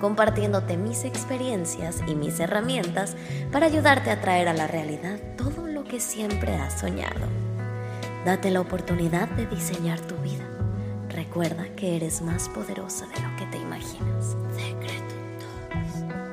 compartiéndote mis experiencias y mis herramientas para ayudarte a traer a la realidad todo lo que siempre has soñado. Date la oportunidad de diseñar tu vida. Recuerda que eres más poderosa de lo que te imaginas.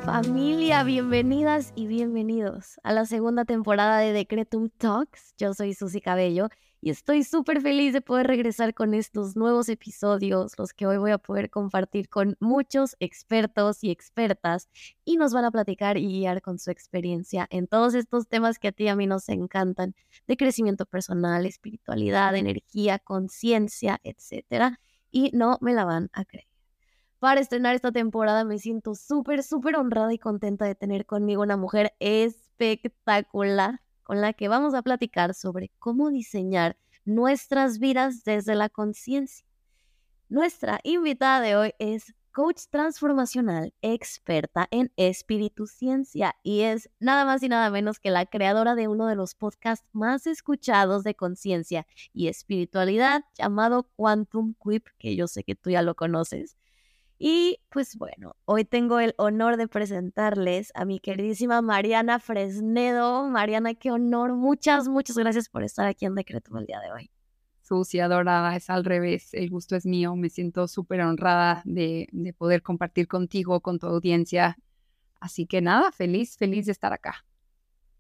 Familia, bienvenidas y bienvenidos a la segunda temporada de Decretum Talks. Yo soy Susy Cabello y estoy súper feliz de poder regresar con estos nuevos episodios, los que hoy voy a poder compartir con muchos expertos y expertas y nos van a platicar y guiar con su experiencia en todos estos temas que a ti y a mí nos encantan, de crecimiento personal, espiritualidad, energía, conciencia, etcétera. Y no me la van a creer para estrenar esta temporada. Me siento súper, súper honrada y contenta de tener conmigo una mujer espectacular con la que vamos a platicar sobre cómo diseñar nuestras vidas desde la conciencia. Nuestra invitada de hoy es coach transformacional experta en espíritu ciencia y es nada más y nada menos que la creadora de uno de los podcasts más escuchados de conciencia y espiritualidad llamado Quantum Quip, que yo sé que tú ya lo conoces. Y pues bueno, hoy tengo el honor de presentarles a mi queridísima Mariana Fresnedo. Mariana, qué honor. Muchas, muchas gracias por estar aquí en Decreto el día de hoy. Sucia, adorada, es al revés. El gusto es mío. Me siento súper honrada de, de poder compartir contigo, con tu audiencia. Así que nada, feliz, feliz de estar acá.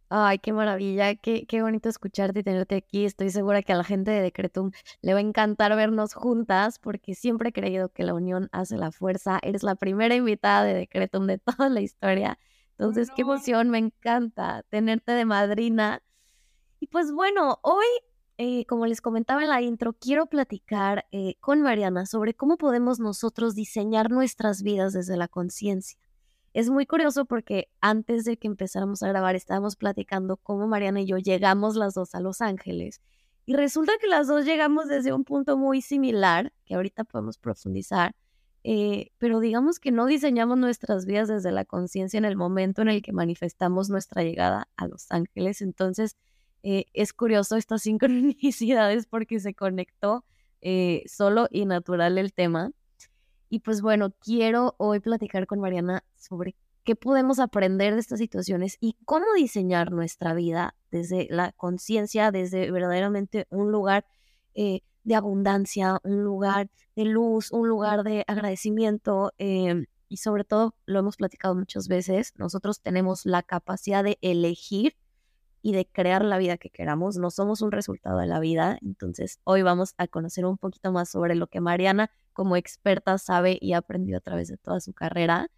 Ay, qué maravilla, qué, qué bonito escucharte y tenerte aquí. Estoy segura que a la gente de Decretum le va a encantar vernos juntas porque siempre he creído que la unión hace la fuerza. Eres la primera invitada de Decretum de toda la historia. Entonces, qué emoción, me encanta tenerte de madrina. Y pues bueno, hoy, eh, como les comentaba en la intro, quiero platicar eh, con Mariana sobre cómo podemos nosotros diseñar nuestras vidas desde la conciencia. Es muy curioso porque antes de que empezáramos a grabar estábamos platicando cómo Mariana y yo llegamos las dos a Los Ángeles. Y resulta que las dos llegamos desde un punto muy similar, que ahorita podemos profundizar, eh, pero digamos que no diseñamos nuestras vidas desde la conciencia en el momento en el que manifestamos nuestra llegada a Los Ángeles. Entonces, eh, es curioso estas sincronicidades porque se conectó eh, solo y natural el tema. Y pues bueno, quiero hoy platicar con Mariana sobre qué podemos aprender de estas situaciones y cómo diseñar nuestra vida desde la conciencia, desde verdaderamente un lugar eh, de abundancia, un lugar de luz, un lugar de agradecimiento. Em, y sobre todo, lo hemos platicado muchas veces, nosotros tenemos la capacidad de elegir y de crear la vida que queramos. No somos un resultado de la vida. Entonces, hoy vamos a conocer un poquito más sobre lo que Mariana como experta sabe y ha aprendido a través de toda su carrera.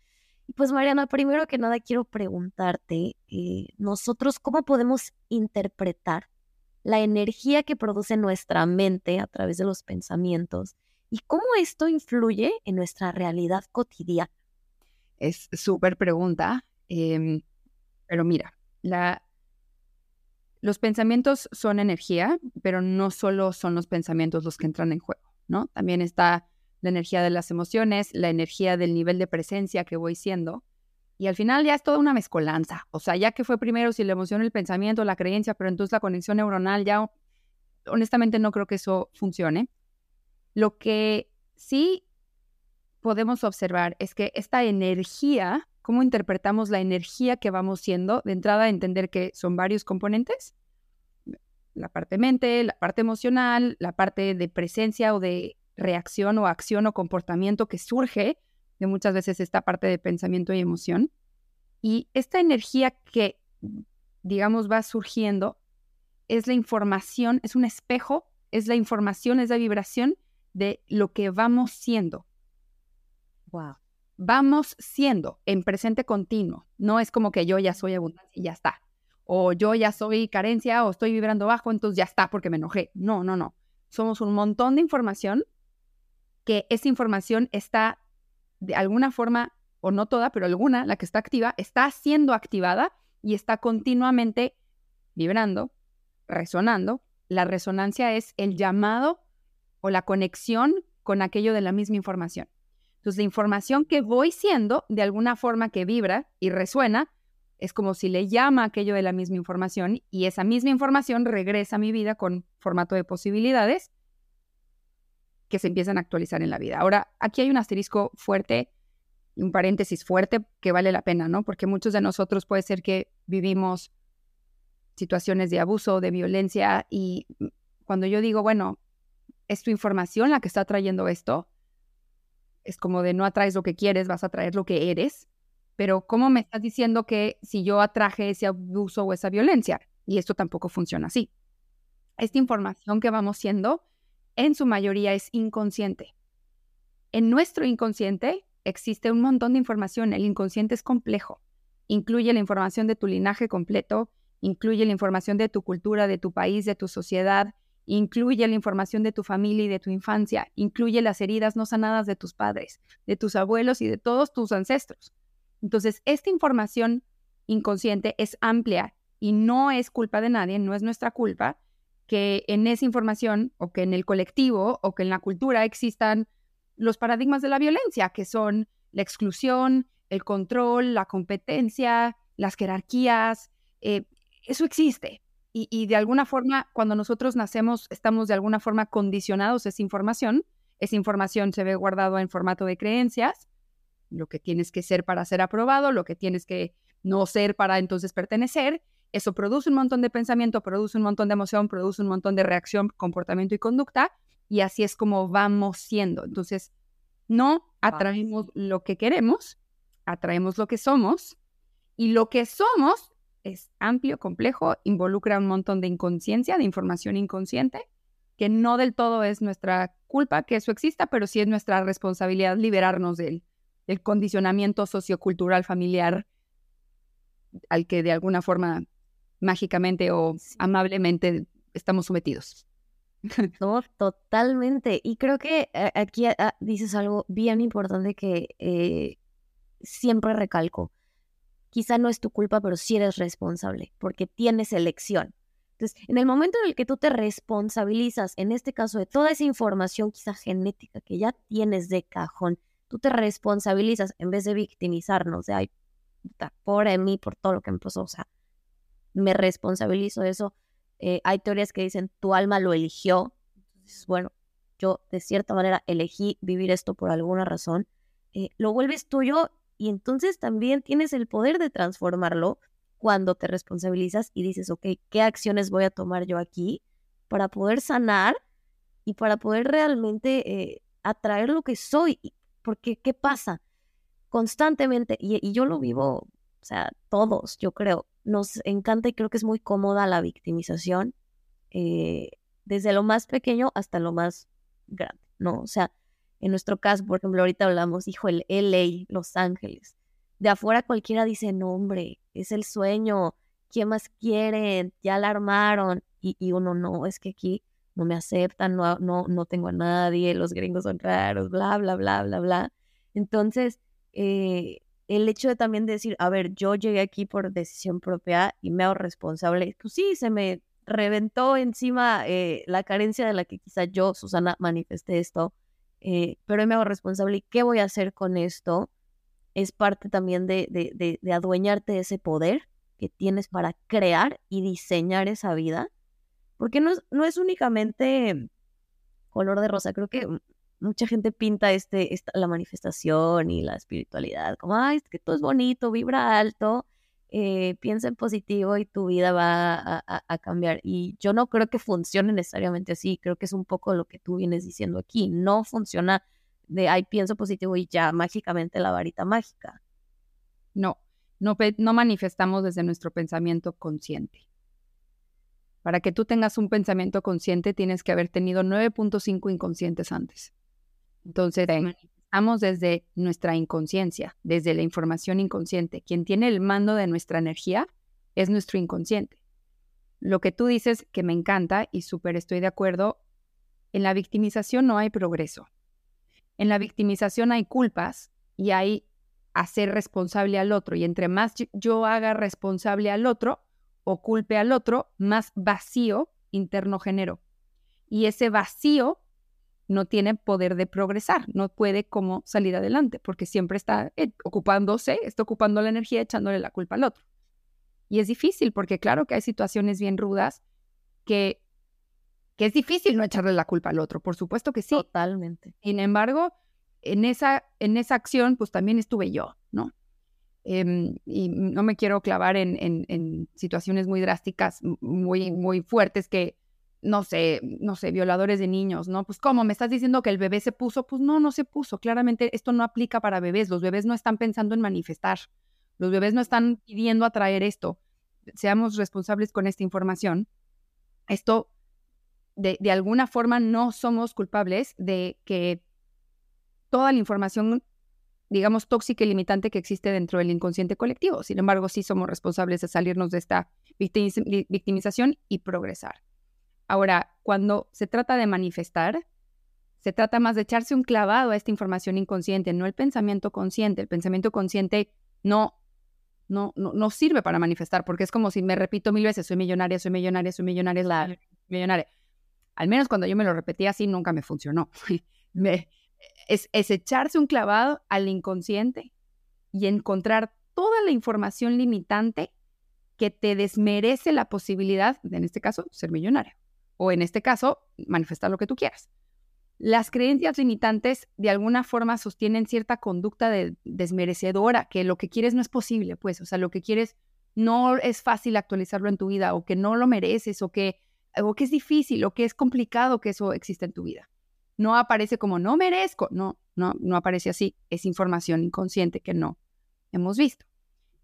Pues Mariana, primero que nada quiero preguntarte, eh, nosotros cómo podemos interpretar la energía que produce nuestra mente a través de los pensamientos y cómo esto influye en nuestra realidad cotidiana. Es súper pregunta, em, pero mira, los pensamientos son energía, pero no solo son los pensamientos los que entran en juego, ¿no? También está la energía de las emociones, la energía del nivel de presencia que voy siendo. Y al final ya es toda una mezcolanza. O sea, ya que fue primero si la emoción, el pensamiento, la creencia, pero entonces la conexión neuronal, ya honestamente no creo que eso funcione. Lo que sí podemos observar es que esta energía, cómo interpretamos la energía que vamos siendo, de entrada entender que son varios componentes, la parte mente, la parte emocional, la parte de presencia o de reacción o acción o comportamiento que surge de muchas veces esta parte de pensamiento y emoción. Y esta energía que, digamos, va surgiendo es la información, es un espejo, es la información, es la vibración de lo que vamos siendo. Wow. Vamos siendo en presente continuo. No es como que yo ya soy abundancia y ya está. O yo ya soy carencia o estoy vibrando bajo, entonces ya está porque me enojé. No, no, no. Somos un montón de información que esa información está de alguna forma, o no toda, pero alguna, la que está activa, está siendo activada y está continuamente vibrando, resonando. La resonancia es el llamado o la conexión con aquello de la misma información. Entonces, la información que voy siendo, de alguna forma que vibra y resuena, es como si le llama aquello de la misma información y esa misma información regresa a mi vida con formato de posibilidades que se empiezan a actualizar en la vida. Ahora, aquí hay un asterisco fuerte, un paréntesis fuerte que vale la pena, ¿no? Porque muchos de nosotros puede ser que vivimos situaciones de abuso, de violencia y cuando yo digo, bueno, es tu información la que está trayendo esto, es como de no atraes lo que quieres, vas a traer lo que eres, pero ¿cómo me estás diciendo que si yo atraje ese abuso o esa violencia? Y esto tampoco funciona así. Esta información que vamos siendo, en su mayoría es inconsciente. En nuestro inconsciente existe un montón de información. El inconsciente es complejo. Incluye la información de tu linaje completo, incluye la información de tu cultura, de tu país, de tu sociedad, incluye la información de tu familia y de tu infancia, incluye las heridas no sanadas de tus padres, de tus abuelos y de todos tus ancestros. Entonces, esta información inconsciente es amplia y no es culpa de nadie, no es nuestra culpa que en esa información o que en el colectivo o que en la cultura existan los paradigmas de la violencia, que son la exclusión, el control, la competencia, las jerarquías. Eh, eso existe. Y, de alguna forma, cuando nosotros nacemos, estamos de alguna forma condicionados a esa información. Esa información se ve guardado en formato de creencias, lo que tienes que ser para ser aprobado, lo que tienes que no ser para entonces pertenecer. Eso produce un montón de pensamiento, produce un montón de emoción, produce un montón de reacción, comportamiento y conducta. Y así es como vamos siendo. Entonces, no atraemos lo que queremos, atraemos lo que somos. Y lo que somos es amplio, complejo, involucra un montón de inconsciencia, de información inconsciente, que no del todo es nuestra culpa que eso exista, pero sí es nuestra responsabilidad liberarnos del, del condicionamiento sociocultural familiar al que de alguna forma mágicamente o amablemente estamos sometidos. No, totalmente. Y creo que eh, aquí ah, dices algo bien importante que eh, siempre recalco quizá no es tu culpa, pero sí eres responsable, porque tienes elección. Entonces, en el momento en el que tú te responsabilizas, en este caso de toda esa información quizá genética que ya tienes de cajón, tú te responsabilizas en vez de victimizarnos, de, ay, puta, pobre mí por todo lo que me pasó, o sea, me responsabilizo de eso. Eh, hay teorías que dicen, tu alma lo eligió. Entonces, bueno, yo de cierta manera elegí vivir esto por alguna razón. Eh, lo vuelves tuyo y entonces también tienes el poder de transformarlo cuando te responsabilizas y dices, ok, ¿qué acciones voy a tomar yo aquí para poder sanar y para poder realmente eh, atraer lo que soy? Porque, ¿qué pasa? Constantemente, y, yo lo vivo, o sea, todos, yo creo, nos encanta y creo que es muy cómoda la victimización, eh, desde lo más pequeño hasta lo más grande, ¿no? O sea, en nuestro caso, por ejemplo, ahorita hablamos, hijo, el LA, Los Ángeles. De afuera cualquiera dice, no, hombre, es el sueño, ¿quién más quieren? Ya la armaron. Y, uno, no, es que aquí no me aceptan, no, no, no tengo a nadie, los gringos son raros, bla, bla, bla, bla, bla. Entonces, eh, el hecho de también decir, a ver, yo llegué aquí por decisión propia y me hago responsable, pues sí, se me reventó encima eh, la carencia de la que quizá yo, Susana, manifesté esto, eh, pero me hago responsable y qué voy a hacer con esto. Es parte también de, de, de, adueñarte de ese poder que tienes para crear y diseñar esa vida. Porque no no es únicamente color de rosa, creo que mucha gente pinta este, esta, la manifestación y la espiritualidad como, ay, es que todo es bonito, vibra alto, eh, piensa en positivo y tu vida va a, cambiar. Y yo no creo que funcione necesariamente así, creo que es un poco lo que tú vienes diciendo aquí. No funciona de, ay, pienso positivo y ya mágicamente la varita mágica. No, no, no manifestamos desde nuestro pensamiento consciente. Para que tú tengas un pensamiento consciente tienes que haber tenido 9.5 inconscientes antes. Entonces, Estamos desde nuestra inconsciencia, desde la información inconsciente. Quien tiene el mando de nuestra energía es nuestro inconsciente. Lo que tú dices que me encanta y súper estoy de acuerdo, en la victimización no hay progreso. En la victimización hay culpas y hay hacer responsable al otro. Y entre más yo haga responsable al otro o culpe al otro, más vacío interno genero. Y ese vacío no tiene poder de progresar, no puede como salir adelante, porque siempre está eh, ocupándose, está ocupando la energía, echándole la culpa al otro. Y es difícil, porque claro que hay situaciones bien rudas que, que es difícil no echarle la culpa al otro, por supuesto que sí. Totalmente. Sin embargo, en esa, en esa acción, pues también estuve yo, ¿no? Em, y no me quiero clavar en, en, situaciones muy drásticas, muy, muy fuertes que, no sé, no sé, violadores de niños, ¿no? Pues ¿cómo? ¿Me estás diciendo que el bebé se puso? Pues no, no se puso. Claramente esto no aplica para bebés. Los bebés no están pensando en manifestar. Los bebés no están pidiendo atraer esto. Seamos responsables con esta información. Esto, de, de alguna forma, no somos culpables de que toda la información, digamos, tóxica y limitante que existe dentro del inconsciente colectivo. Sin embargo, sí somos responsables de salirnos de esta victimización y progresar. Ahora, cuando se trata de manifestar, se trata más de echarse un clavado a esta información inconsciente, no el pensamiento consciente. El pensamiento consciente no, no, no, sirve para manifestar, porque es como si me repito mil veces, soy millonaria, soy millonaria, soy millonaria, soy millonaria. Al menos cuando yo me lo repetía así, nunca me funcionó. me, es, echarse un clavado al inconsciente y encontrar toda la información limitante que te desmerece la posibilidad de, en este caso, ser millonario. O en este caso, manifestar lo que tú quieras. Las creencias limitantes de alguna forma sostienen cierta conducta de desmerecedora, que lo que quieres no es posible, pues, o sea, lo que quieres no es fácil actualizarlo en tu vida, o que no lo mereces, o que, o que es difícil, o que es complicado que eso exista en tu vida no aparece como no merezco, no, no, no aparece así, es información inconsciente que no hemos visto.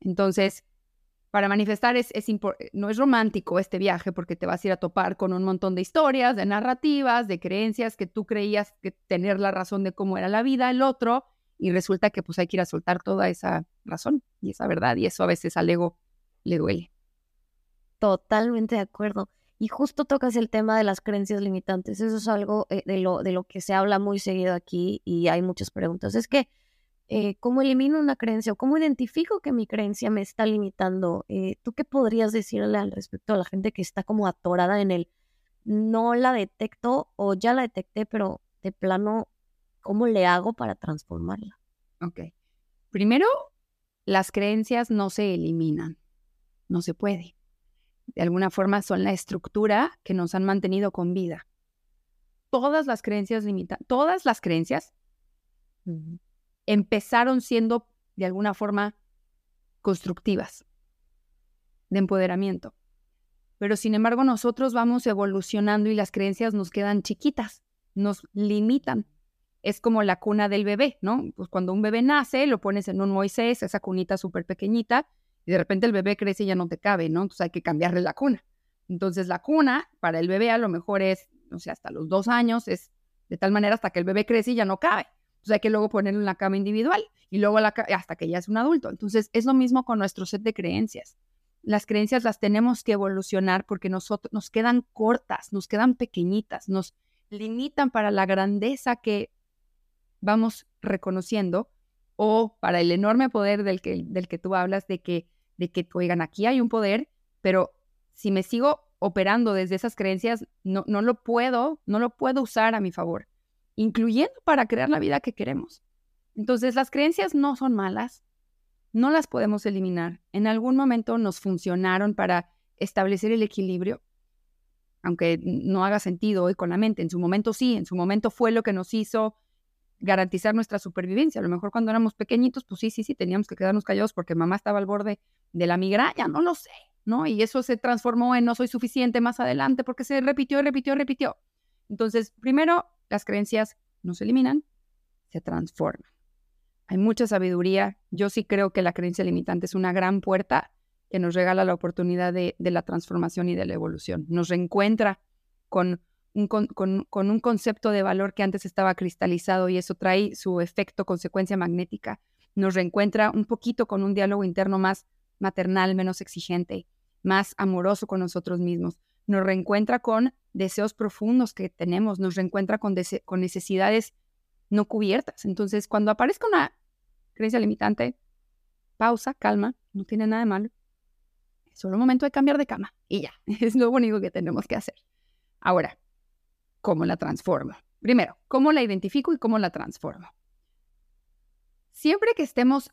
Entonces, para manifestar es, es no es romántico este viaje porque te vas a ir a topar con un montón de historias, de narrativas, de creencias que tú creías que tener la razón de cómo era la vida el otro y resulta que pues hay que ir a soltar toda esa razón y esa verdad y eso a veces al ego le duele. Totalmente de acuerdo. Y justo tocas el tema de las creencias limitantes. Eso es algo eh, de, lo, de lo que se habla muy seguido aquí y hay muchas preguntas. Es que, eh, ¿cómo elimino una creencia o cómo identifico que mi creencia me está limitando? Eh, ¿Tú qué podrías decirle al respecto a la gente que está como atorada en el no la detecto o ya la detecté, pero de plano, ¿cómo le hago para transformarla? Ok. Primero, las creencias no se eliminan. No se puede de alguna forma son la estructura que nos han mantenido con vida. Todas las creencias limitan, todas las creencias empezaron siendo de alguna forma constructivas, de empoderamiento. Pero sin embargo nosotros vamos evolucionando y las creencias nos quedan chiquitas, nos limitan. Es como la cuna del bebé, ¿no? Pues cuando un bebé nace, lo pones en un Moisés, esa cunita súper pequeñita, y de repente el bebé crece y ya no te cabe, ¿no? Entonces hay que cambiarle la cuna. Entonces la cuna para el bebé a lo mejor es, no sé, hasta los dos años, es de tal manera hasta que el bebé crece y ya no cabe. Entonces hay que luego ponerlo en la cama individual y luego hasta que ya es un adulto. Entonces es lo mismo con nuestro set de creencias. Las creencias las tenemos que evolucionar porque nosotros nos quedan cortas, nos quedan pequeñitas, nos limitan para la grandeza que vamos reconociendo o para el enorme poder del que, del que tú hablas de que de que, oigan, aquí hay un poder, pero si me sigo operando desde esas creencias, no, no lo puedo, no lo puedo usar a mi favor, incluyendo para crear la vida que queremos. Entonces, las creencias no son malas, no las podemos eliminar. En algún momento nos funcionaron para establecer el equilibrio, aunque no haga sentido hoy con la mente. En su momento sí, en su momento fue lo que nos hizo garantizar nuestra supervivencia. A lo mejor cuando éramos pequeñitos, pues sí, sí, sí, teníamos que quedarnos callados porque mamá estaba al borde de la migraña, no lo sé, ¿no? Y eso se transformó en no soy suficiente más adelante porque se repitió, repitió, repitió. Entonces, primero, las creencias no se eliminan, se transforman. Hay mucha sabiduría. Yo sí creo que la creencia limitante es una gran puerta que nos regala la oportunidad de, la transformación y de la evolución. Nos reencuentra con con, un concepto de valor que antes estaba cristalizado y eso trae su efecto, consecuencia magnética. Nos reencuentra un poquito con un diálogo interno más maternal, menos exigente, más amoroso con nosotros mismos. Nos reencuentra con deseos profundos que tenemos, nos reencuentra con, necesidades no cubiertas. Entonces, cuando aparezca una creencia limitante, pausa, calma, no tiene nada de malo. Es solo un momento de cambiar de cama y ya, es lo único que tenemos que hacer. Ahora, ¿cómo la transformo? Primero, ¿cómo la identifico y cómo la transformo? Siempre que estemos,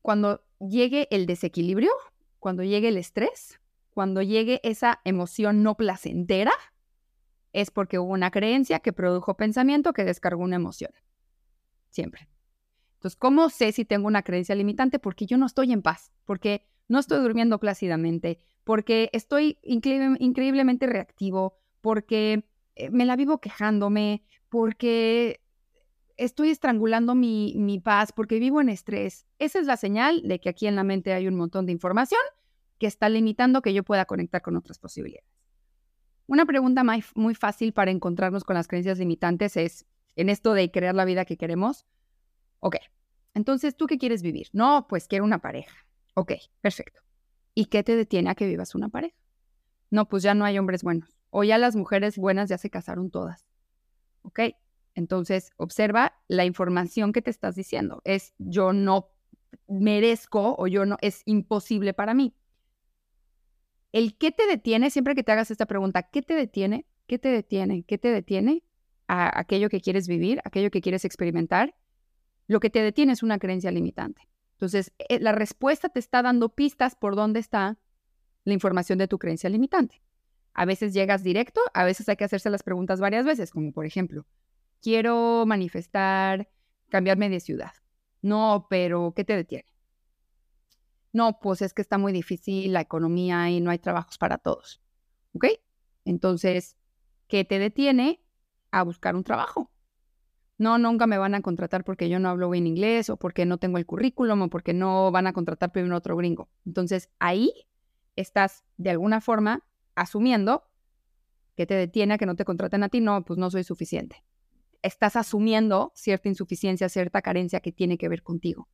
cuando llegue el desequilibrio, cuando llegue el estrés, cuando llegue esa emoción no placentera, es porque hubo una creencia que produjo pensamiento que descargó una emoción. Siempre. Entonces, ¿cómo sé si tengo una creencia limitante? Porque yo no estoy en paz, porque no estoy durmiendo plácidamente, porque estoy increíblemente reactivo, porque eh, me la vivo quejándome, porque estoy estrangulando mi, mi paz, porque vivo en estrés. Esa es la señal de que aquí en la mente hay un montón de información que está limitando que yo pueda conectar con otras posibilidades. Una pregunta muy fácil para encontrarnos con las creencias limitantes es, en esto de crear la vida que queremos, ok, entonces, ¿tú qué quieres vivir? No, pues quiero una pareja. Ok, perfecto. ¿Y qué te detiene a que vivas una pareja? No, pues ya no hay hombres buenos. O ya las mujeres buenas ya se casaron todas. Ok, entonces observa la información que te estás diciendo. Es yo no merezco o yo no, es imposible para mí. El qué te detiene, siempre que te hagas esta pregunta, ¿qué te detiene? ¿Qué te detiene? ¿Qué te detiene a aquello que quieres vivir, aquello que quieres experimentar? Lo que te detiene es una creencia limitante. Entonces, eh, la respuesta te está dando pistas por dónde está la información de tu creencia limitante. A veces llegas directo, a veces hay que hacerse las preguntas varias veces, como por ejemplo, quiero manifestar cambiarme de ciudad. No, pero ¿qué te detiene? No, pues es que está muy difícil la economía y no hay trabajos para todos. ¿Ok? Entonces, ¿qué te detiene a buscar un trabajo? No, nunca me van a contratar porque yo no hablo bien inglés o porque no tengo el currículum o porque no van a contratar primero otro gringo. Entonces, ahí estás de alguna forma asumiendo que te detiene a que no te contraten a ti. No, pues no soy suficiente. Estás asumiendo cierta insuficiencia, cierta carencia que tiene que ver contigo.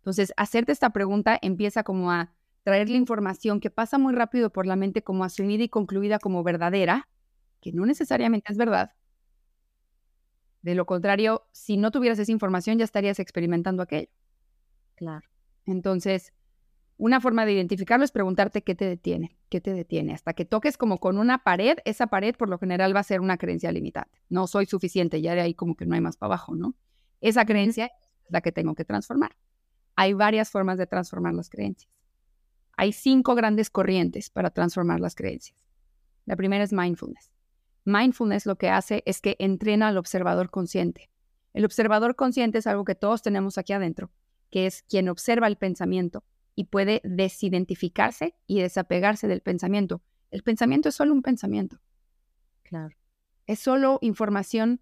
Entonces, hacerte esta pregunta empieza como a traer la información que pasa muy rápido por la mente como asumida y concluida como verdadera, que no necesariamente es verdad. De lo contrario, si no tuvieras esa información, ya estarías experimentando aquello. Claro. Entonces, una forma de identificarlo es preguntarte qué te detiene, qué te detiene. Hasta que toques como con una pared, esa pared por lo general va a ser una creencia limitante. No soy suficiente, ya de ahí como que no hay más para abajo, ¿no? Esa creencia es la que tengo que transformar. Hay varias formas de transformar las creencias. Hay cinco grandes corrientes para transformar las creencias. La primera es mindfulness. Mindfulness lo que hace es que entrena al observador consciente. El observador consciente es algo que todos tenemos aquí adentro, que es quien observa el pensamiento y puede desidentificarse y desapegarse del pensamiento. El pensamiento es solo un pensamiento. Claro. Es solo información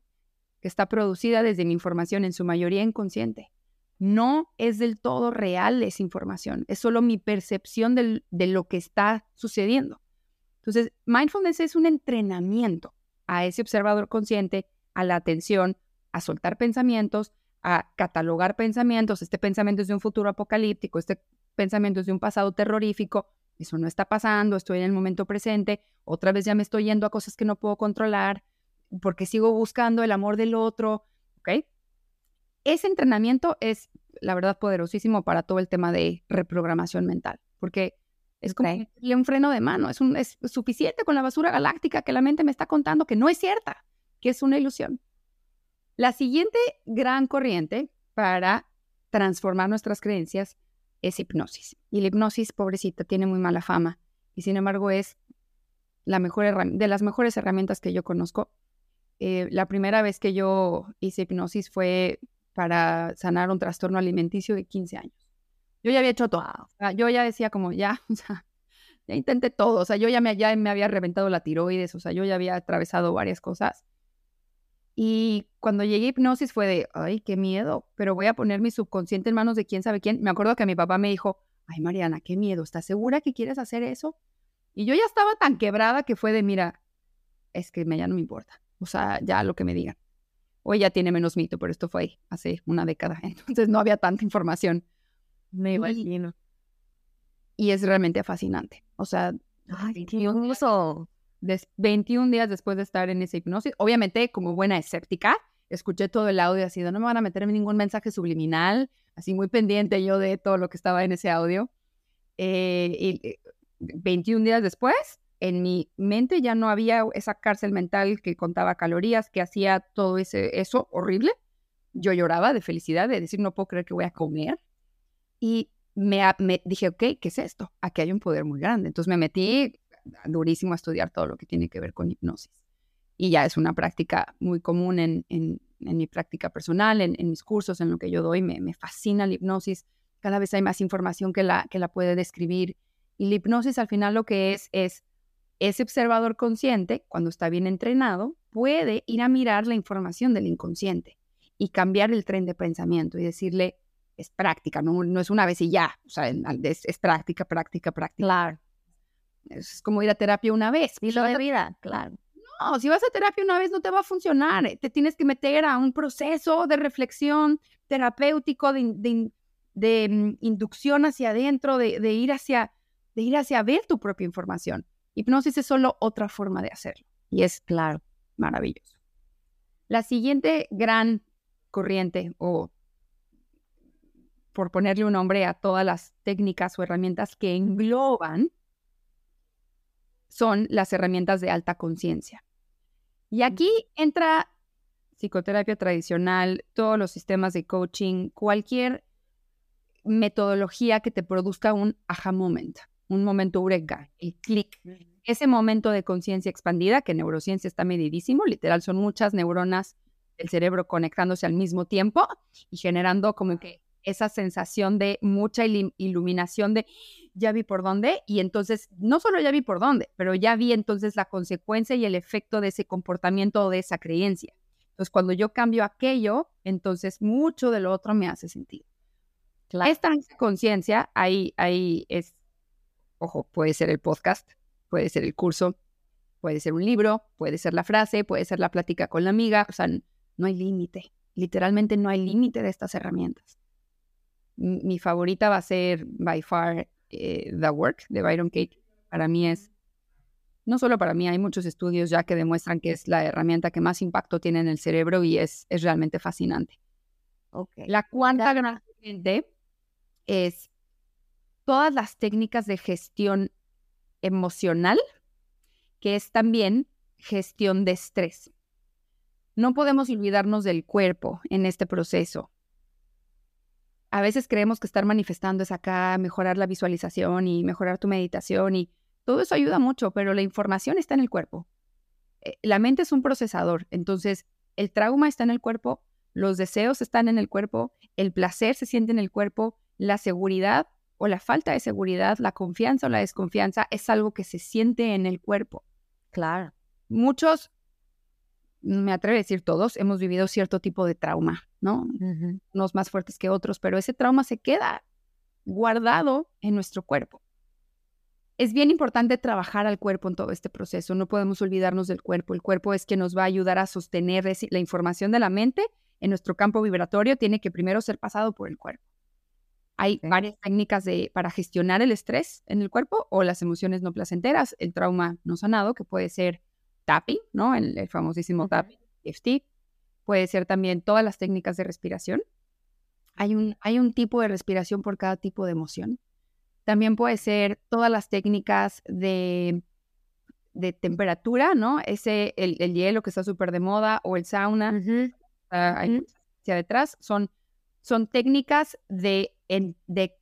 que está producida desde mi información en su mayoría inconsciente no es del todo real esa información, es solo mi percepción de lo que está sucediendo. Entonces, mindfulness es un entrenamiento a ese observador consciente, a la atención, a soltar pensamientos, a catalogar pensamientos. Este pensamiento es de un futuro apocalíptico, este pensamiento es de un pasado terrorífico. Eso no está pasando, estoy en el momento presente, otra vez ya me estoy yendo a cosas que no puedo controlar, porque sigo buscando el amor del otro, ¿ok? Ese entrenamiento es, la verdad, poderosísimo para todo el tema de reprogramación mental, porque es como un freno de mano, es, un, es suficiente con la basura galáctica que la mente me está contando que no es cierta, que es una ilusión. La siguiente gran corriente para transformar nuestras creencias es hipnosis. Y la hipnosis, pobrecita, tiene muy mala fama y sin embargo es la mejor de las mejores herramientas que yo conozco. Eh, la primera vez que yo hice hipnosis fue para sanar un trastorno alimenticio de 15 años. Yo ya había hecho todo. yo ya decía como, ya, o sea, ya intenté todo. O sea, yo ya me, ya me había reventado la tiroides, o sea, yo ya había atravesado varias cosas. Y cuando llegué a hipnosis fue de, ay, qué miedo, pero voy a poner mi subconsciente en manos de quién sabe quién. Me acuerdo que mi papá me dijo, ay, Mariana, qué miedo, ¿estás segura que quieres hacer eso? Y yo ya estaba tan quebrada que fue de, mira, es que me, ya no me importa. O sea, ya lo que me digan. Hoy ya tiene menos mito, pero esto fue hace una década, entonces no había tanta información. Me imagino. Y, es realmente fascinante. O sea, Ay, qué uso. 21 días después de estar en esa hipnosis, obviamente como buena escéptica, escuché todo el audio así, no me van a meter ningún mensaje subliminal, así muy pendiente yo de todo lo que estaba en ese audio. Eh, y 21 días después, en mi mente ya no había esa cárcel mental que contaba calorías, que hacía todo ese, eso horrible. Yo lloraba de felicidad, de decir, no puedo creer que voy a comer. Y me, dije, ok, ¿qué es esto? Aquí hay un poder muy grande. Entonces me metí durísimo a estudiar todo lo que tiene que ver con hipnosis. Y ya es una práctica muy común en, en, mi práctica personal, en, mis cursos, en lo que yo doy. Me, me, fascina la hipnosis. Cada vez hay más información que la, que la puede describir. Y la hipnosis al final lo que es es ese observador consciente, cuando está bien entrenado, puede ir a mirar la información del inconsciente y cambiar el tren de pensamiento y decirle, es práctica, no, no es una vez y ya, o sea, es, es práctica, práctica, práctica. Claro. Es como ir a terapia una vez. Y lo de vida, claro. No, si vas a terapia una vez no te va a funcionar. Eh, te tienes que meter a un proceso de reflexión terapéutico, de, de, mm, inducción hacia adentro, de, de, ir hacia, de ir hacia ver tu propia información. Hipnosis es solo otra forma de hacerlo. Y es, claro, maravilloso. La siguiente gran corriente, o por ponerle un nombre a todas las técnicas o herramientas que engloban son las herramientas de alta conciencia. Y aquí entra psicoterapia tradicional, todos los sistemas de coaching, cualquier metodología que te produzca un aha moment, un momento eureka, el clic. Ese momento de conciencia expandida, que en neurociencia está medidísimo, literal, son muchas neuronas del cerebro conectándose al mismo tiempo y generando como que esa sensación de mucha iluminación de ya vi por dónde y entonces no solo ya vi por dónde, pero ya vi entonces la consecuencia y el efecto de ese comportamiento o de esa creencia. Entonces cuando yo cambio aquello, entonces mucho de lo otro me hace sentido. Esta conciencia, ahí, ahí es, ojo, puede ser el podcast, puede ser el curso, puede ser un libro, puede ser la frase, puede ser la plática con la amiga, o sea, no hay límite, literalmente no hay límite de estas herramientas mi favorita va a ser by far eh, The Work de Byron Kate. Para mí es, no solo para mí, hay muchos estudios ya que demuestran que es la herramienta que más impacto tiene en el cerebro y es, es realmente fascinante. Okay. La cuarta gran es todas las técnicas de gestión emocional, que es también gestión de estrés. No podemos olvidarnos del cuerpo en este proceso a veces creemos que estar manifestando es acá mejorar la visualización y mejorar tu meditación y todo eso ayuda mucho, pero la información está en el cuerpo. Eh, la mente es un procesador, entonces el trauma está en el cuerpo, los deseos están en el cuerpo, el placer se siente en el cuerpo, la seguridad o la falta de seguridad, la confianza o la desconfianza es algo que se siente en el cuerpo. Claro. Muchos me atrevo a decir todos, hemos vivido cierto tipo de trauma, ¿no? Unos más fuertes que otros, pero ese trauma se queda guardado en nuestro cuerpo. Es bien importante trabajar al cuerpo en todo este proceso, no podemos olvidarnos del cuerpo. El cuerpo es quien nos va a ayudar a sostener la información de la mente en nuestro campo vibratorio, tiene que primero ser pasado por el cuerpo. Hay varias técnicas de, para gestionar el estrés en el cuerpo o las emociones no placenteras, el trauma no sanado, que puede ser tapping, ¿no? El, famosísimo tapping, EFT. Puede ser también todas las técnicas de respiración. Hay un, hay un tipo de respiración por cada tipo de emoción. También puede ser todas las técnicas de, de temperatura, ¿no? Ese, el, hielo que está súper de moda o el sauna, hacia detrás, son, son técnicas de,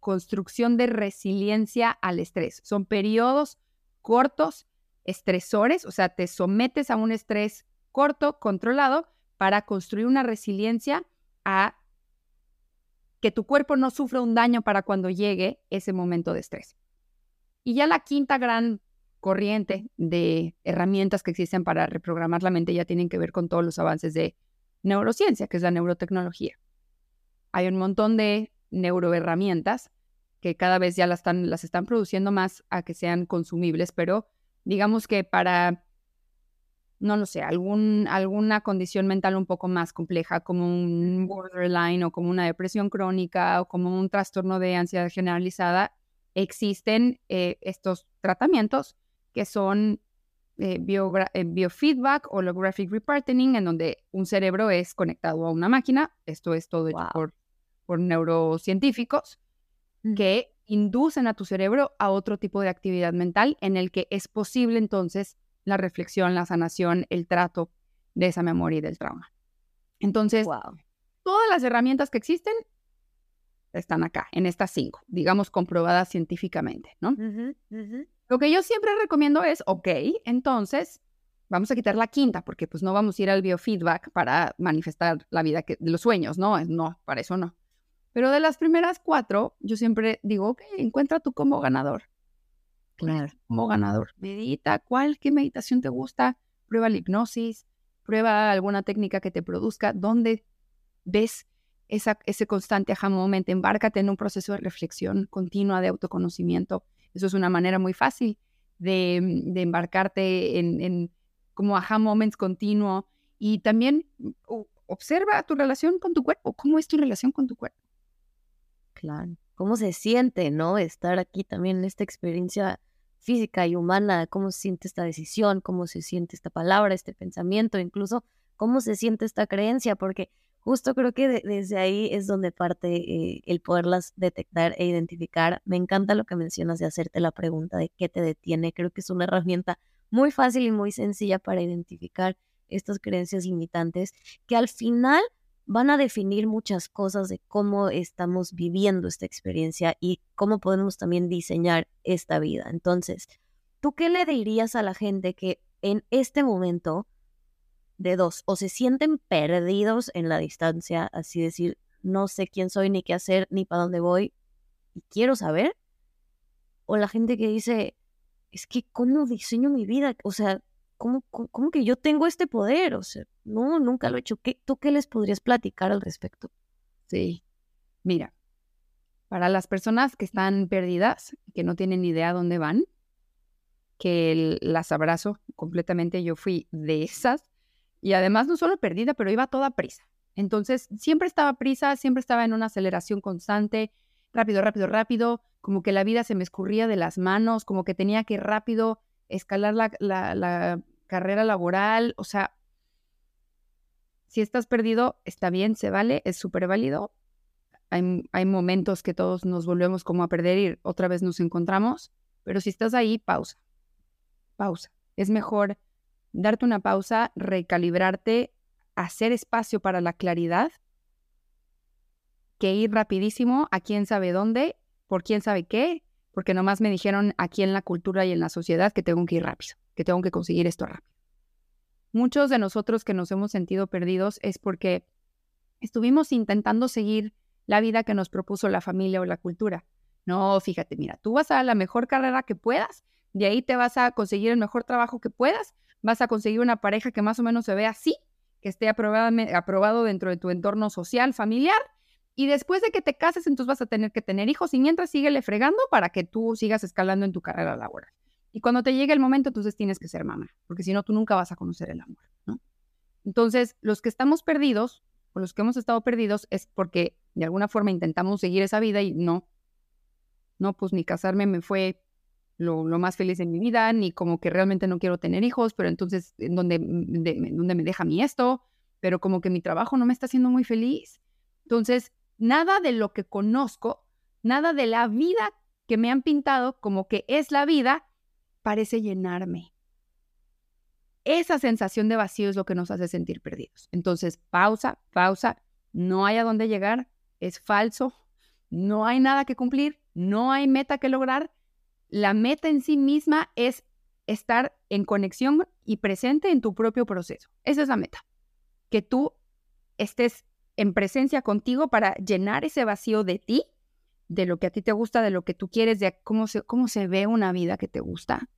construcción de resiliencia al estrés. Son periodos cortos estresores, o sea, te sometes a un estrés corto, controlado, para construir una resiliencia a que tu cuerpo no sufra un daño para cuando llegue ese momento de estrés. Y ya la quinta gran corriente de herramientas que existen para reprogramar la mente ya tienen que ver con todos los avances de neurociencia, que es la neurotecnología. Hay un montón de neuroherramientas que cada vez ya las están, las están produciendo más a que sean consumibles, pero digamos que para, no lo sé, algún, alguna condición mental un poco más compleja, como un borderline o como una depresión crónica o como un trastorno de ansiedad generalizada, existen eh, estos tratamientos que son eh, eh, biofeedback, holographic reparting, en donde un cerebro es conectado a una máquina. Esto es todo hecho por por neurocientíficos que inducen a tu cerebro a otro tipo de actividad mental en el que es posible entonces la reflexión, la sanación, el trato de esa memoria y del trauma. Entonces, todas las herramientas que existen están acá, en estas cinco, digamos, comprobadas científicamente, ¿no? Lo que yo siempre recomiendo es, ok, entonces vamos a quitar la quinta, porque pues no vamos a ir al biofeedback para manifestar la vida de los sueños, ¿no? No, para eso no. Pero de las primeras cuatro, yo siempre digo, ok, encuentra tú como ganador. Claro. Como ganador. Medita, ¿cuál, qué meditación te gusta? Prueba la hipnosis, prueba alguna técnica que te produzca, ¿dónde ves esa, ese constante aha moment? Embárcate en un proceso de reflexión continua, de autoconocimiento. Eso es una manera muy fácil de, de embarcarte en, en como aha moments continuo. Y también observa tu relación con tu cuerpo. ¿Cómo es tu relación con tu cuerpo? Claro. ¿Cómo se siente, no? Estar aquí también en esta experiencia física y humana, cómo se siente esta decisión, cómo se siente esta palabra, este pensamiento, incluso cómo se siente esta creencia, porque justo creo que desde ahí es donde parte eh, el poderlas detectar e identificar. Me encanta lo que mencionas de hacerte la pregunta de qué te detiene. Creo que es una herramienta muy fácil y muy sencilla para identificar estas creencias limitantes que al final van a definir muchas cosas de cómo estamos viviendo esta experiencia y cómo podemos también diseñar esta vida. Entonces, ¿tú qué le dirías a la gente que en este momento, de dos, o se sienten perdidos en la distancia, así decir, no sé quién soy, ni qué hacer, ni para dónde voy, y quiero saber? O la gente que dice, es que ¿cómo diseño mi vida? O sea, ¿cómo, cómo, que yo tengo este poder? O sea, no, nunca lo he hecho. ¿Qué, ¿Tú qué les podrías platicar al respecto? Sí, mira, para las personas que están perdidas, que no tienen idea dónde van, que las abrazo completamente, yo fui de esas, y además no solo perdida, pero iba toda prisa. Entonces, siempre estaba prisa, siempre estaba en una aceleración constante, rápido, rápido, rápido, como que la vida se me escurría de las manos, como que tenía que rápido escalar la, carrera laboral, o sea, si estás perdido, está bien, se vale, es súper válido. Hay, hay, momentos que todos nos volvemos como a perder y otra vez nos encontramos, pero si estás ahí, pausa, pausa. Es mejor darte una pausa, recalibrarte, hacer espacio para la claridad, que ir rapidísimo a quién sabe dónde, por quién sabe qué, porque nomás me dijeron aquí en la cultura y en la sociedad que tengo que ir rápido, que tengo que conseguir esto rápido. Muchos de nosotros que nos hemos sentido perdidos es porque estuvimos intentando seguir la vida que nos propuso la familia o la cultura. No, fíjate, mira, tú vas a la mejor carrera que puedas, de ahí te vas a conseguir el mejor trabajo que puedas, vas a conseguir una pareja que más o menos se vea así, que esté aprobado dentro de tu entorno social, familiar, y después de que te cases, entonces vas a tener que tener hijos y mientras síguele fregando para que tú sigas escalando en tu carrera laboral. Y cuando te llegue el momento, entonces tienes que ser mamá, porque si no, tú nunca vas a conocer el amor, ¿no? Entonces, los que estamos perdidos, o los que hemos estado perdidos, es porque de alguna forma intentamos seguir esa vida y no, no, pues ni casarme me fue lo, más feliz en mi vida, ni como que realmente no quiero tener hijos, pero entonces, ¿en dónde, dónde me deja mi esto? Pero como que mi trabajo no me está haciendo muy feliz. Entonces, nada de lo que conozco, nada de la vida que me han pintado como que es la vida, parece llenarme. Esa sensación de vacío es lo que nos hace sentir perdidos. Entonces, pausa, pausa, no hay a dónde llegar, es falso, no hay nada que cumplir, no hay meta que lograr. La meta en sí misma es estar en conexión y presente en tu propio proceso. Esa es la meta. Que tú estés en presencia contigo para llenar ese vacío de ti, de lo que a ti te gusta, de lo que tú quieres, de cómo se, cómo se ve una vida que te gusta.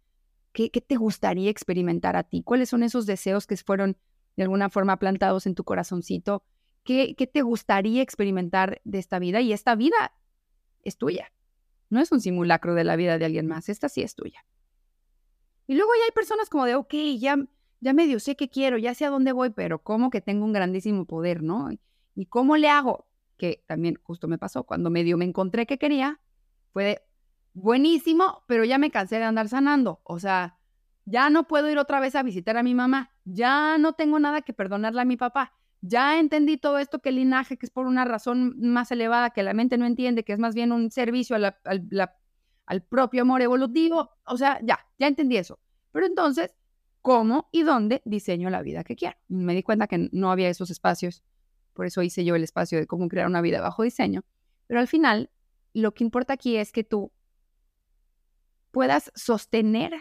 ¿Qué, ¿Qué te gustaría experimentar a ti? ¿Cuáles son esos deseos que fueron de alguna forma plantados en tu corazoncito? ¿Qué, ¿Qué te gustaría experimentar de esta vida? Y esta vida es tuya. No es un simulacro de la vida de alguien más. Esta sí es tuya. Y luego ya hay personas como de, ok, ya, ya medio sé qué quiero, ya sé a dónde voy, pero como que tengo un grandísimo poder, ¿no? ¿Y cómo le hago? Que también justo me pasó, cuando medio me encontré que quería, fue buenísimo, pero ya me cansé de andar sanando. O sea, ya no puedo ir otra vez a visitar a mi mamá, ya no tengo nada que perdonarle a mi papá, ya entendí todo esto que el linaje, que es por una razón más elevada que la mente no entiende, que es más bien un servicio al propio amor evolutivo, o sea, ya, ya entendí eso. Pero entonces, ¿cómo y dónde diseño la vida que quiero? Me di cuenta que no había esos espacios, por eso hice yo el espacio de cómo crear una vida bajo diseño. Pero al final, lo que importa aquí es que tú puedas sostener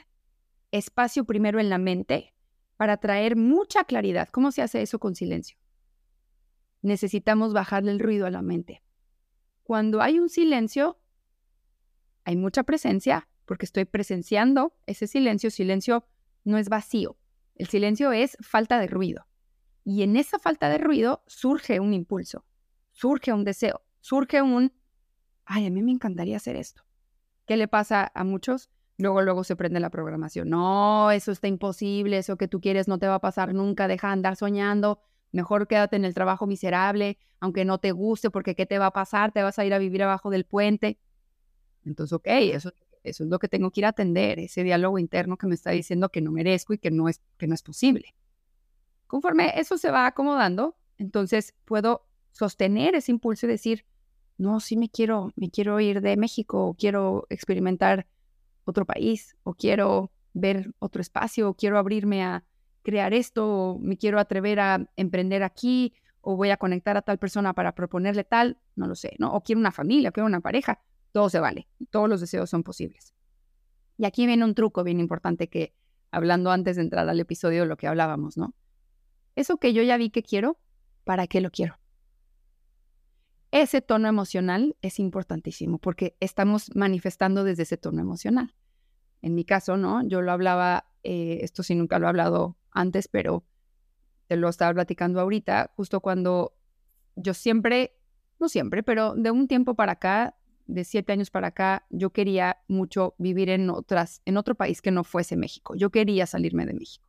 espacio primero en la mente para traer mucha claridad. ¿Cómo se hace eso con silencio? Necesitamos bajarle el ruido a la mente. Cuando hay un silencio, hay mucha presencia, porque estoy presenciando ese silencio. Silencio no es vacío. El silencio es falta de ruido. Y en esa falta de ruido surge un impulso, surge un deseo, surge un, ay, a mí me encantaría hacer esto. ¿Qué le pasa a muchos? Luego, luego se prende la programación. No, eso está imposible, eso que tú quieres no te va a pasar nunca, deja de andar soñando, mejor quédate en el trabajo miserable, aunque no te guste, porque ¿qué te va a pasar? Te vas a ir a vivir abajo del puente. Entonces, ok, eso, eso es lo que tengo que ir a atender, ese diálogo interno que me está diciendo que no merezco y que no es, que no es posible. Conforme eso se va acomodando, entonces puedo sostener ese impulso y decir, no, sí me quiero, me quiero ir de México, quiero experimentar otro país o quiero ver otro espacio o quiero abrirme a crear esto o me quiero atrever a emprender aquí o voy a conectar a tal persona para proponerle tal, no lo sé, ¿no? O quiero una familia, quiero una pareja, todo se vale, todos los deseos son posibles. Y aquí viene un truco bien importante que, hablando antes de entrar al episodio, lo que hablábamos, ¿no? Eso que yo ya vi que quiero, ¿para qué lo quiero? ese tono emocional es importantísimo porque estamos manifestando desde ese tono emocional. En mi caso, ¿no? Yo lo hablaba, eh, esto sí nunca lo he hablado antes, pero te lo estaba platicando ahorita, justo cuando yo siempre, no siempre, pero de un tiempo para acá, de siete años para acá, yo quería mucho vivir en otras, en otro país que no fuese México. Yo quería salirme de México.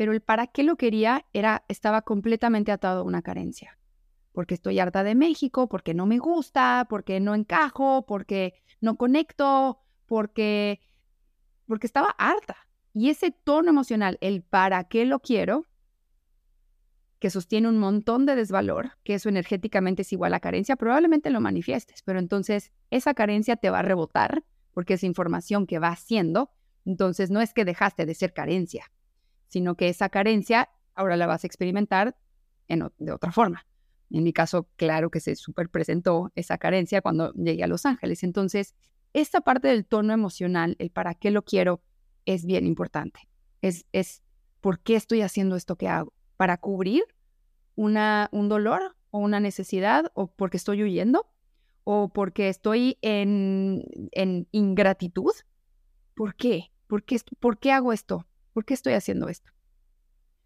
Pero el para qué lo quería era, estaba completamente atado a una carencia porque estoy harta de México, porque no me gusta, porque no encajo, porque no conecto, porque, porque estaba harta. Y ese tono emocional, el para qué lo quiero, que sostiene un montón de desvalor, que eso energéticamente es igual a carencia, probablemente lo manifiestes, pero entonces esa carencia te va a rebotar porque es información que va haciendo, entonces no es que dejaste de ser carencia, sino que esa carencia ahora la vas a experimentar en, de otra forma. En mi caso, claro que se super presentó esa carencia cuando llegué a Los Ángeles. Entonces, esta parte del tono emocional, el para qué lo quiero, es bien importante. Es, es por qué estoy haciendo esto que hago. ¿Para cubrir una, un dolor o una necesidad o porque estoy huyendo o porque estoy en, en ingratitud? ¿Por qué? ¿Por qué? ¿Por qué hago esto? ¿Por qué estoy haciendo esto?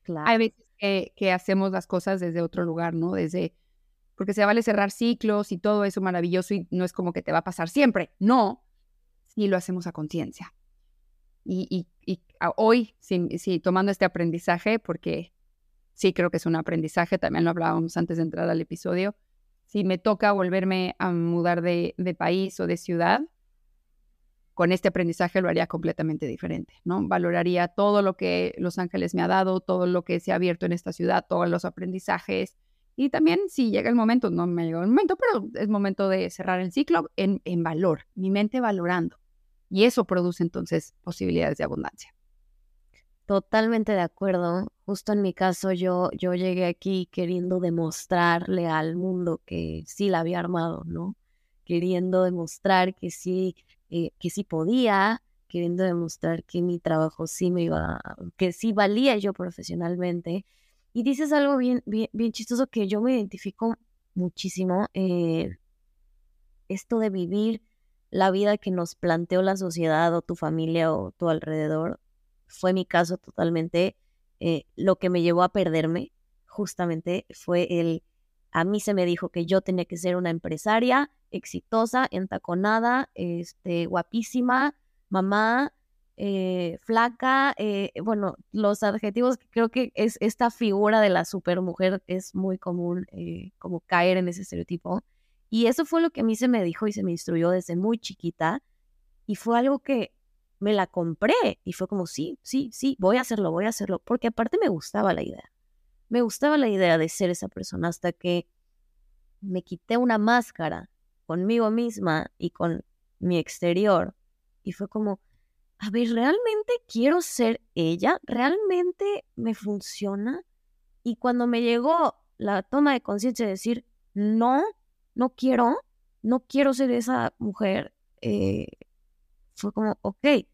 Claro. Hay veces que, hacemos las cosas desde otro lugar, ¿no? Desde, porque se vale cerrar ciclos y todo eso maravilloso y no es como que te va a pasar siempre, no, si lo hacemos a conciencia. Y, y, hoy, sí, tomando este aprendizaje, porque sí creo que es un aprendizaje, también lo hablábamos antes de entrar al episodio, si me toca volverme a mudar de, de país o de ciudad, con este aprendizaje lo haría completamente diferente, ¿no? Valoraría todo lo que Los Ángeles me ha dado, todo lo que se ha abierto en esta ciudad, todos los aprendizajes. Y también si llega el momento, no me llegado el momento, pero es momento de cerrar el ciclo en, en valor, mi mente valorando. Y eso produce entonces posibilidades de abundancia. Totalmente de acuerdo. Justo en mi caso, yo, yo llegué aquí queriendo demostrarle al mundo que sí la había armado, ¿no? Queriendo demostrar que sí eh, que sí podía, queriendo demostrar que mi trabajo sí me iba, que sí valía yo profesionalmente. Y dices algo bien, bien, chistoso que yo me identifico muchísimo. Eh, esto de vivir la vida que nos planteó la sociedad o tu familia o tu alrededor, fue mi caso totalmente. Eh, lo que me llevó a perderme justamente fue el, a mí se me dijo que yo tenía que ser una empresaria exitosa, entaconada, este, guapísima, mamá, eh, flaca, eh, bueno, los adjetivos creo que es esta figura de la supermujer es muy común eh, como caer en ese estereotipo. Y eso fue lo que a mí se me dijo y se me instruyó desde muy chiquita y fue algo que me la compré y fue como, sí, sí, sí, voy a hacerlo, voy a hacerlo, porque aparte me gustaba la idea. Me gustaba la idea de ser esa persona hasta que me quité una máscara conmigo misma y con mi exterior y fue como, a ver, ¿realmente quiero ser ella? ¿Realmente me funciona? Y cuando me llegó la toma de conciencia de decir, no, no quiero, no quiero ser esa mujer, eh, fue como, ok,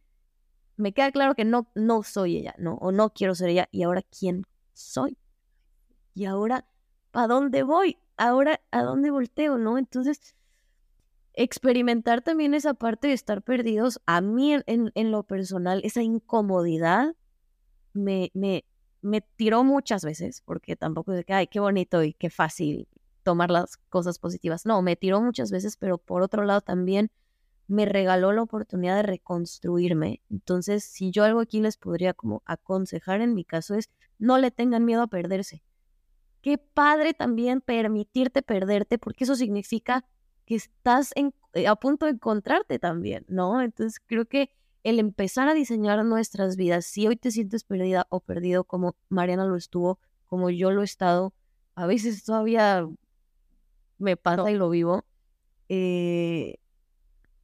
me queda claro que no, no soy ella, ¿no? O no quiero ser ella, y ahora quién soy. Y ahora, ¿para dónde voy? Ahora, ¿a dónde volteo, no? Entonces, experimentar también esa parte de estar perdidos, a mí en, en lo personal, esa incomodidad me, me, me tiró muchas veces, porque tampoco es que, ay, qué bonito y qué fácil tomar las cosas positivas. No, me tiró muchas veces, pero por otro lado también me regaló la oportunidad de reconstruirme. Entonces, si yo algo aquí les podría como aconsejar en mi caso es, no le tengan miedo a perderse. Qué padre también permitirte perderte, porque eso significa que estás en, eh, a punto de encontrarte también, ¿no? Entonces, creo que el empezar a diseñar nuestras vidas, si hoy te sientes perdida o perdido como Mariana lo estuvo, como yo lo he estado, a veces todavía me pasa y lo vivo, eh,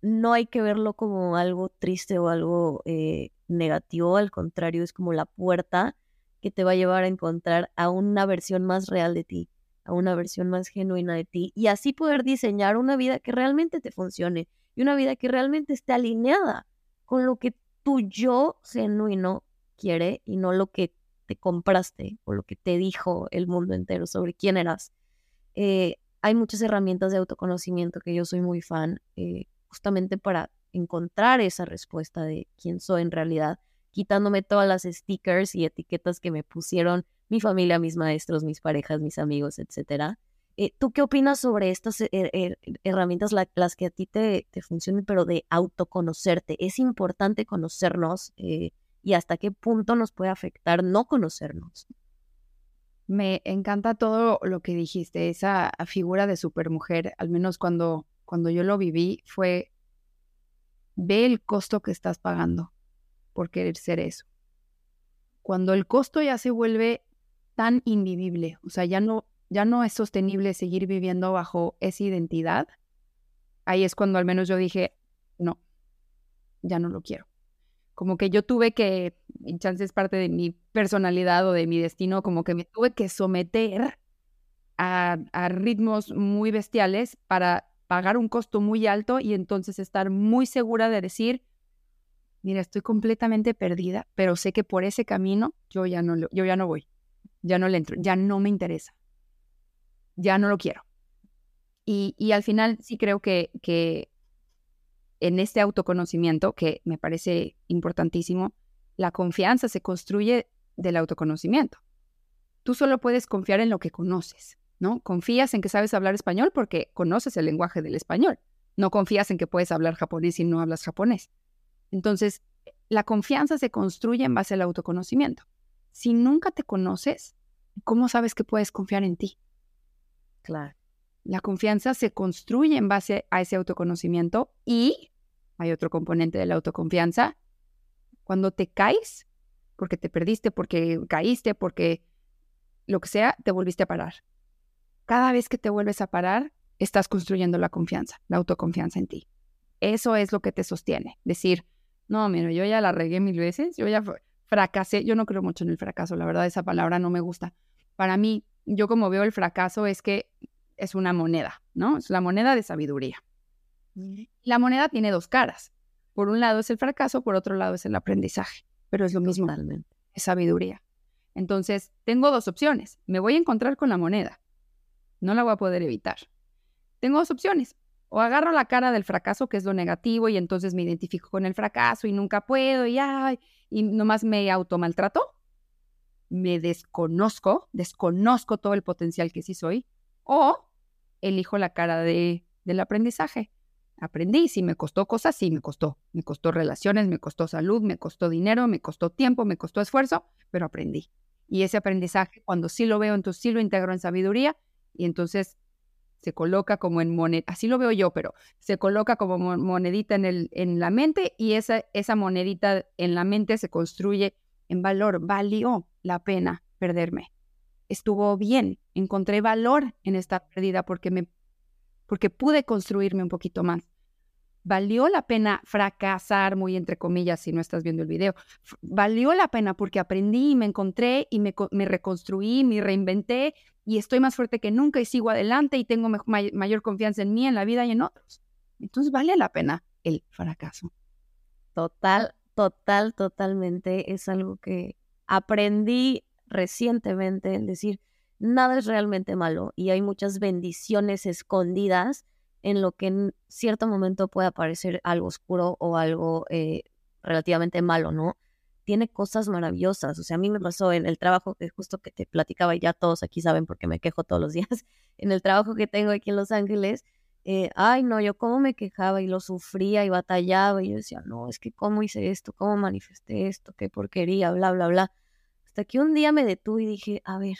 no hay que verlo como algo triste o algo eh, negativo, al contrario, es como la puerta que te va a llevar a encontrar a una versión más real de ti, a una versión más genuina de ti y así poder diseñar una vida que realmente te funcione y una vida que realmente esté alineada con lo que tu yo genuino quiere y no lo que te compraste o lo que te dijo el mundo entero sobre quién eras. Eh, hay muchas herramientas de autoconocimiento que yo soy muy fan, eh, justamente para encontrar esa respuesta de quién soy en realidad, quitándome todas las stickers y etiquetas que me pusieron mi familia, mis maestros, mis parejas, mis amigos, etcétera. Eh, ¿Tú qué opinas sobre estas eh, eh, herramientas, las que a ti te, te, funcionen, pero de autoconocerte? ¿Es importante conocernos y hasta qué punto nos puede afectar no conocernos? Me encanta todo lo que dijiste, esa figura de supermujer, al menos cuando, cuando yo lo viví, fue, ve el costo que estás pagando por querer ser eso. Cuando el costo ya se vuelve tan invivible, o sea, ya no, ya no es sostenible seguir viviendo bajo esa identidad, ahí es cuando al menos yo dije, no, ya no lo quiero. Como que yo tuve que, en chance es parte de mi personalidad o de mi destino, como que me tuve que someter a, a ritmos muy bestiales para pagar un costo muy alto y entonces estar muy segura de decir, mira, estoy completamente perdida, pero sé que por ese camino yo ya no, yo ya no voy, ya no le entro, ya no me interesa ya no lo quiero. Y, al final sí creo que, que en este autoconocimiento, que me parece importantísimo, la confianza se construye del autoconocimiento. Tú solo puedes confiar en lo que conoces, ¿no? Confías en que sabes hablar español porque conoces el lenguaje del español. No confías en que puedes hablar japonés si no hablas japonés. Entonces, la confianza se construye en base al autoconocimiento. Si nunca te conoces, ¿cómo sabes que puedes confiar en ti? Claro. La confianza se construye en base a ese autoconocimiento y hay otro componente de la autoconfianza. Cuando te caes, porque te perdiste, porque caíste, porque lo que sea, te volviste a parar. Cada vez que te vuelves a parar, estás construyendo la confianza, la autoconfianza en ti. Eso es lo que te sostiene. Decir, no, mira, yo ya la regué mil veces, yo ya fracasé, yo no creo mucho en el fracaso, la verdad esa palabra no me gusta. Para mí, yo como veo el fracaso es que es una moneda, ¿no? Es la moneda de sabiduría. La moneda tiene dos caras. Por un lado es el fracaso, por otro lado es el aprendizaje, pero es lo mismo, es sabiduría. Entonces, tengo dos opciones. Me voy a encontrar con la moneda. No la voy a poder evitar. Tengo dos opciones. O agarro la cara del fracaso, que es lo negativo, y entonces me identifico con el fracaso y nunca puedo, y, ay, y nomás me automaltrato, me desconozco, desconozco todo el potencial que sí soy, o elijo la cara de, del aprendizaje. Aprendí, si me costó cosas, sí me costó. Me costó relaciones, me costó salud, me costó dinero, me costó tiempo, me costó esfuerzo, pero aprendí. Y ese aprendizaje, cuando sí lo veo, entonces sí lo integro en sabiduría y entonces se coloca como en moneda, así lo veo yo, pero se coloca como monedita en, el, en la mente y esa, esa monedita en la mente se construye en valor, valió la pena perderme. estuvo bien, encontré valor en esta pérdida porque me porque pude construirme un poquito más. Valió la pena fracasar, muy entre comillas, si no estás viendo el video. Valió la pena porque aprendí, me encontré y me, reconstruí, me reinventé y estoy más fuerte que nunca y sigo adelante y tengo mayor confianza en mí, en la vida y en otros. Entonces vale la pena el fracaso. Total, total, totalmente. Es algo que aprendí recientemente, es decir, nada es realmente malo y hay muchas bendiciones escondidas en lo que en cierto momento puede parecer algo oscuro o algo eh, relativamente malo, ¿no? Tiene cosas maravillosas. O sea, a mí me pasó en el trabajo que justo que te platicaba y ya todos aquí saben porque me quejo todos los días, en el trabajo que tengo aquí en Los Ángeles, eh, ay no, yo cómo me quejaba y lo sufría y batallaba y yo decía, no, es que cómo hice esto, cómo manifesté esto, qué porquería, bla, bla, bla. Hasta que un día me detuve y dije, a ver,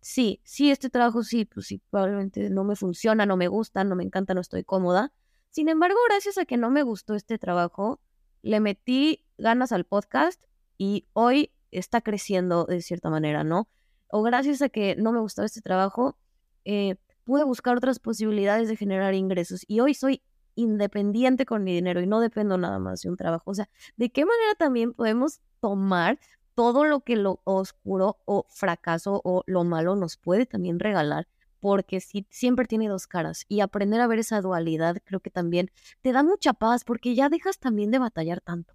sí, sí, este trabajo sí, pues sí, probablemente no me funciona, no me gusta, no me encanta, no estoy cómoda. Sin embargo, gracias a que no me gustó este trabajo, le metí ganas al podcast y hoy está creciendo de cierta manera, ¿no? O gracias a que no me gustó este trabajo, eh, pude buscar otras posibilidades de generar ingresos y hoy soy independiente con mi dinero y no dependo nada más de un trabajo. O sea, ¿de qué manera también podemos tomar todo lo que lo oscuro o fracaso o lo malo nos puede también regalar, porque si, siempre tiene dos caras y aprender a ver esa dualidad creo que también te da mucha paz porque ya dejas también de batallar tanto.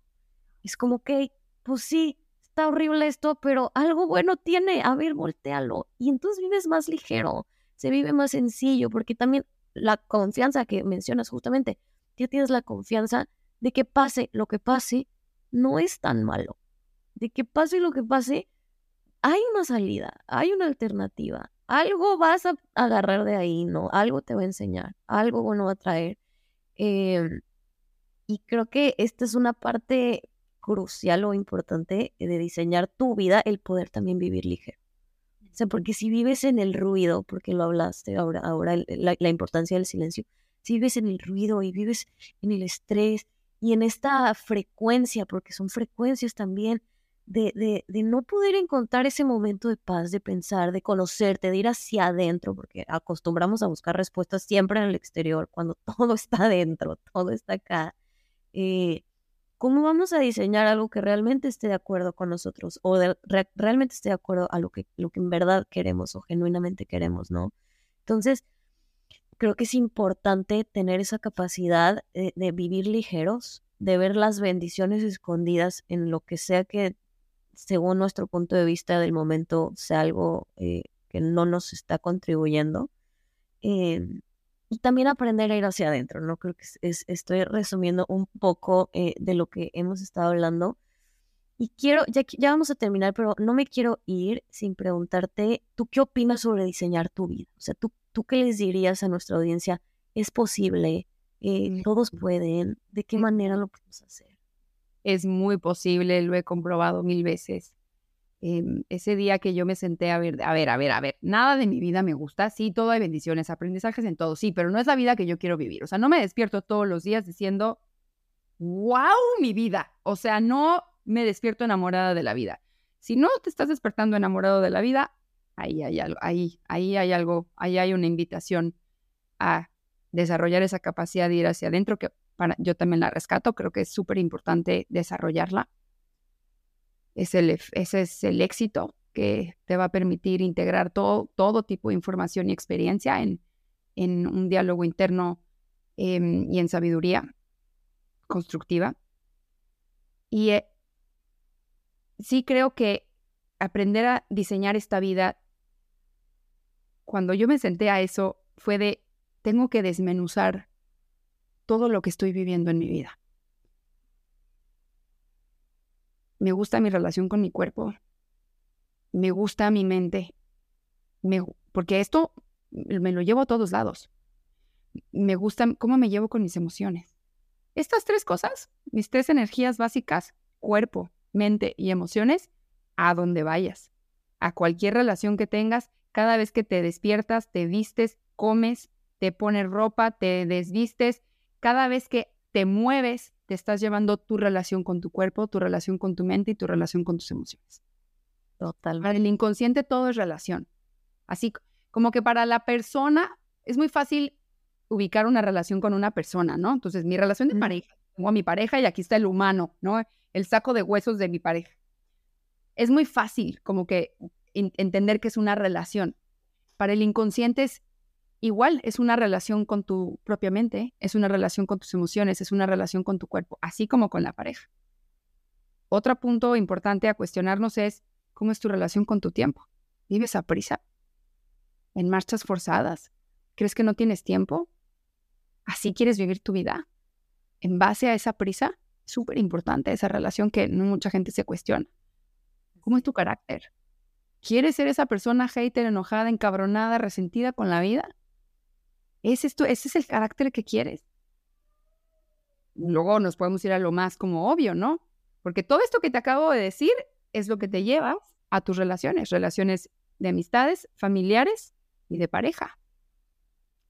Es como que, pues sí, está horrible esto, pero algo bueno tiene, a ver, voltealo. Y entonces vives más ligero, se vive más sencillo, porque también la confianza que mencionas justamente, ya tienes la confianza de que pase lo que pase, no es tan malo de que pase lo que pase, hay una salida, hay una alternativa. Algo vas a agarrar de ahí, ¿no? Algo te va a enseñar, algo bueno va a traer. Em, y creo que esta es una parte crucial o importante de diseñar tu vida, el poder también vivir ligero. O sea, porque si vives en el ruido, porque lo hablaste ahora, ahora la, la importancia del silencio, si vives en el ruido y vives en el estrés y en esta frecuencia, porque son frecuencias también, de, de, no poder encontrar ese momento de paz, de pensar, de conocerte, de ir hacia adentro, porque acostumbramos a buscar respuestas siempre en el exterior, cuando todo está adentro, todo está acá. Eh, ¿Cómo vamos a diseñar algo que realmente esté de acuerdo con nosotros o realmente esté de acuerdo a lo que, lo que en verdad queremos o genuinamente queremos, ¿no? Entonces, creo que es importante tener esa capacidad de vivir ligeros, de ver las bendiciones escondidas en lo que sea que según nuestro punto de vista del momento, sea algo eh, que no nos está contribuyendo. Em, y también aprender a ir hacia adentro, ¿no? Creo que es, estoy resumiendo un poco eh, de lo que hemos estado hablando. Y quiero, ya, ya vamos a terminar, pero no me quiero ir sin preguntarte, ¿tú qué opinas sobre diseñar tu vida? O sea, ¿tú, tú qué les dirías a nuestra audiencia? ¿Es posible? Eh, ¿Todos pueden? ¿De qué manera lo podemos hacer? Es muy posible, lo he comprobado mil veces. Em, ese día que yo me senté a ver, a ver, a ver, a ver, nada de mi vida me gusta, sí, todo hay bendiciones, aprendizajes en todo, sí, pero no es la vida que yo quiero vivir. O sea, no me despierto todos los días diciendo, wow, mi vida. O sea, no me despierto enamorada de la vida. Si no te estás despertando enamorado de la vida, ahí hay algo, ahí, ahí hay algo, ahí hay una invitación a desarrollar esa capacidad de ir hacia adentro que yo también la rescato, creo que es súper importante desarrollarla. Es el, ese es el éxito que te va a permitir integrar todo, todo tipo de información y experiencia en, en un diálogo interno em, y en sabiduría constructiva. Y eh, sí creo que aprender a diseñar esta vida, cuando yo me senté a eso, fue de, tengo que desmenuzar todo lo que estoy viviendo en mi vida. Me gusta mi relación con mi cuerpo. Me gusta mi mente. porque esto me lo llevo a todos lados. Me gusta cómo me llevo con mis emociones. Estas tres cosas, mis tres energías básicas, cuerpo, mente y emociones, a donde vayas, a cualquier relación que tengas, cada vez que te despiertas, te vistes, comes, te pones ropa, te desvistes, cada vez que te mueves, te estás llevando tu relación con tu cuerpo, tu relación con tu mente y tu relación con tus emociones. Total. Para el inconsciente todo es relación. Así como que para la persona es muy fácil ubicar una relación con una persona, ¿no? Entonces, mi relación de pareja, tengo a mi pareja y aquí está el humano, ¿no? El saco de huesos de mi pareja. Es muy fácil como que entender que es una relación. Para el inconsciente es igual, es una relación con tu propia mente, es una relación con tus emociones, es una relación con tu cuerpo, así como con la pareja. Otro punto importante a cuestionarnos es cómo es tu relación con tu tiempo. ¿Vives a prisa? ¿En marchas forzadas? ¿Crees que no tienes tiempo? ¿Así quieres vivir tu vida? ¿En base a esa prisa? Súper importante esa relación que no mucha gente se cuestiona. ¿Cómo es tu carácter? ¿Quieres ser esa persona hater, enojada, encabronada, resentida con la vida? ¿Ese es, ese es el carácter que quieres. Luego nos podemos ir a lo más como obvio, ¿no? Porque todo esto que te acabo de decir es lo que te lleva a tus relaciones, relaciones de amistades, familiares y de pareja.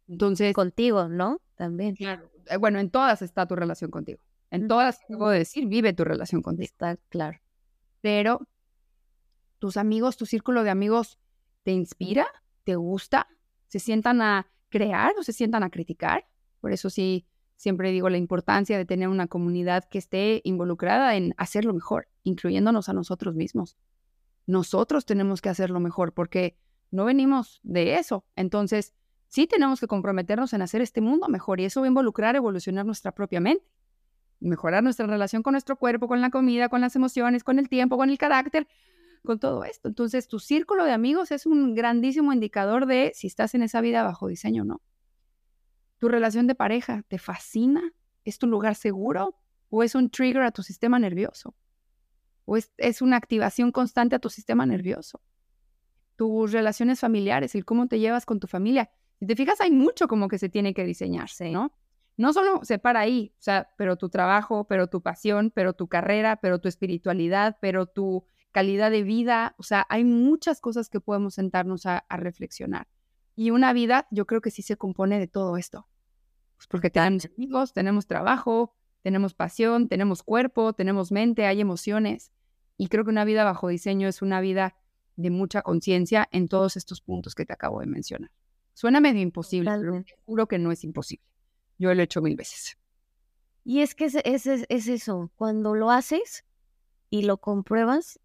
Entonces. Contigo, ¿no? También. Claro. Eh, bueno, en todas está tu relación contigo. En todas, puedo decir, vive tu relación contigo. Está claro. Pero tus amigos, tu círculo de amigos, ¿te inspira? ¿Te gusta? ¿Se sientan a crear o se sientan a criticar? Por eso sí, siempre digo la importancia de tener una comunidad que esté involucrada en hacerlo mejor, incluyéndonos a nosotros mismos. Nosotros tenemos que hacerlo mejor porque no venimos de eso. Entonces, sí tenemos que comprometernos en hacer este mundo mejor y eso va a involucrar evolucionar nuestra propia mente, mejorar nuestra relación con nuestro cuerpo, con la comida, con las emociones, con el tiempo, con el carácter, con todo esto. Entonces, tu círculo de amigos es un grandísimo indicador de si estás en esa vida bajo diseño o no. Tu relación de pareja, ¿te fascina? ¿Es tu lugar seguro? ¿O es un trigger a tu sistema nervioso? ¿O es, es una activación constante a tu sistema nervioso? Tus relaciones familiares, el cómo te llevas con tu familia, si te fijas, hay mucho como que se tiene que diseñarse, ¿no? No solo se para ahí, o sea, pero tu trabajo, pero tu pasión, pero tu carrera, pero tu espiritualidad, pero tu calidad de vida, o sea, hay muchas cosas que podemos sentarnos a, reflexionar. Y una vida, yo creo que sí se compone de todo esto. Pues porque tenemos amigos, tenemos trabajo, tenemos pasión, tenemos cuerpo, tenemos mente, hay emociones. Y creo que una vida bajo diseño es una vida de mucha conciencia en todos estos puntos que te acabo de mencionar. Suena medio imposible, pero juro que no es imposible. Yo lo he hecho mil veces. Y es que es, es, es, eso, cuando lo haces y lo compruebas,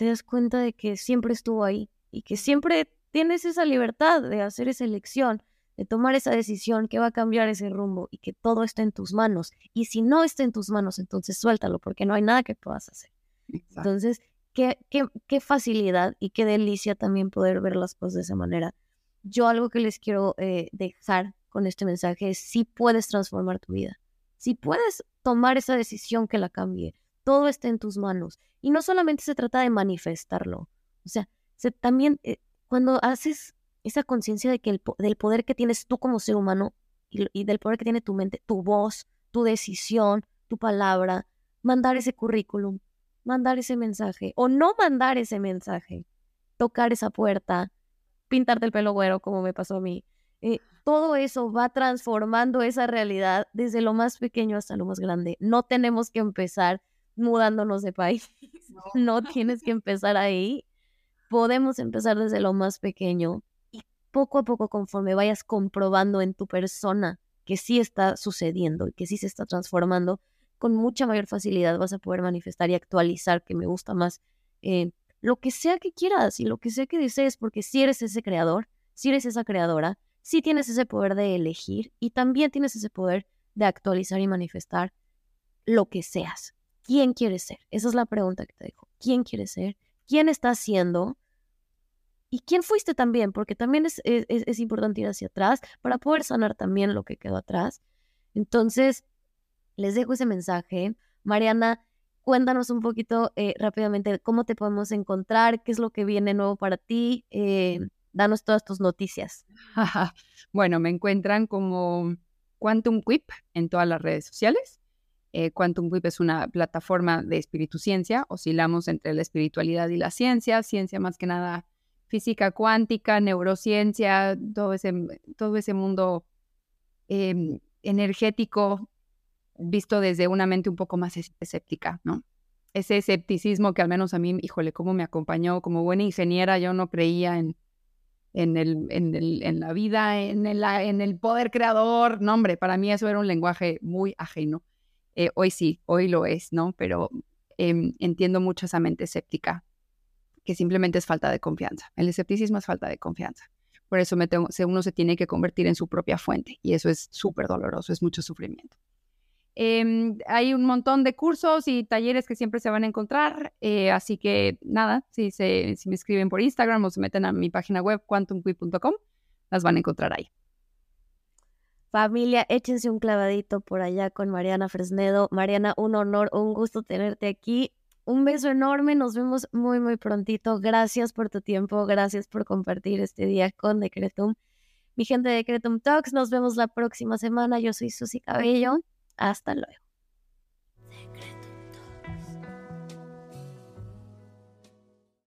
te das cuenta de que siempre estuvo ahí y que siempre tienes esa libertad de hacer esa elección, de tomar esa decisión que va a cambiar ese rumbo y que todo está en tus manos. Y si no está en tus manos, entonces suéltalo porque no hay nada que puedas hacer. Entonces, qué, qué, qué facilidad y qué delicia también poder ver las cosas de esa manera yo algo que les quiero eh, dejar con este mensaje es si puedes transformar tu vida, si puedes tomar esa decisión que la cambie, todo está en tus manos. Y no solamente se trata de manifestarlo, o sea, se, también eh, cuando haces esa conciencia de que el, del poder que tienes tú como ser humano y, y del poder que tiene tu mente, tu voz, tu decisión, tu palabra, mandar ese currículum, mandar ese mensaje o no mandar ese mensaje, tocar esa puerta, pintarte el pelo güero como me pasó a mí. Eh, todo eso va transformando esa realidad desde lo más pequeño hasta lo más grande. No tenemos que empezar mudándonos de país. No, tienes que empezar ahí. Podemos empezar desde lo más pequeño y poco a poco conforme vayas comprobando en tu persona que sí está sucediendo y que sí se está transformando, con mucha mayor facilidad vas a poder manifestar y actualizar, que me gusta más eh, lo que sea que quieras y lo que sea que desees, porque si eres ese creador, si eres esa creadora, si tienes ese poder de elegir y también tienes ese poder de actualizar y manifestar lo que seas. ¿Quién quieres ser? Esa es la pregunta que te dejo. ¿Quién quieres ser? ¿Quién estás siendo? ¿Y quién fuiste también? Porque también es, es, es importante ir hacia atrás para poder sanar también lo que quedó atrás. Entonces, les dejo ese mensaje. Mariana, cuéntanos un poquito eh, rápidamente cómo te podemos encontrar, qué es lo que viene nuevo para ti. Eh, danos todas tus noticias. bueno, me encuentran como Quantum Quip en todas las redes sociales. Eh, Quantum Quip es una plataforma de espíritu ciencia. Oscilamos entre la espiritualidad y la ciencia. Ciencia más que nada física cuántica, neurociencia, todo ese, todo ese mundo em, energético visto desde una mente un poco más escéptica, ¿no? Ese escepticismo que al menos a mí, híjole, cómo me acompañó como buena ingeniera, yo no creía en, en, el, en, el, en la vida, en el, en el poder creador. No, hombre, para mí eso era un lenguaje muy ajeno. Eh, hoy sí, hoy lo es, ¿no? Pero em, entiendo mucho esa mente escéptica, que simplemente es falta de confianza. El escepticismo es falta de confianza. Por eso me tengo, uno se tiene que convertir en su propia fuente y eso es súper doloroso, es mucho sufrimiento. Em, hay un montón de cursos y talleres que siempre se van a encontrar, eh, así que nada, si, se, si me escriben por Instagram o se meten a mi página web quantumqui.com, las van a encontrar ahí. Familia, échense un clavadito por allá con Mariana Fresnedo. Mariana, un honor, un gusto tenerte aquí. Un beso enorme, nos vemos muy, muy prontito. Gracias por tu tiempo, gracias por compartir este día con Decretum. Mi gente de Decretum Talks, nos vemos la próxima semana. Yo soy Susi Cabello. Hasta luego.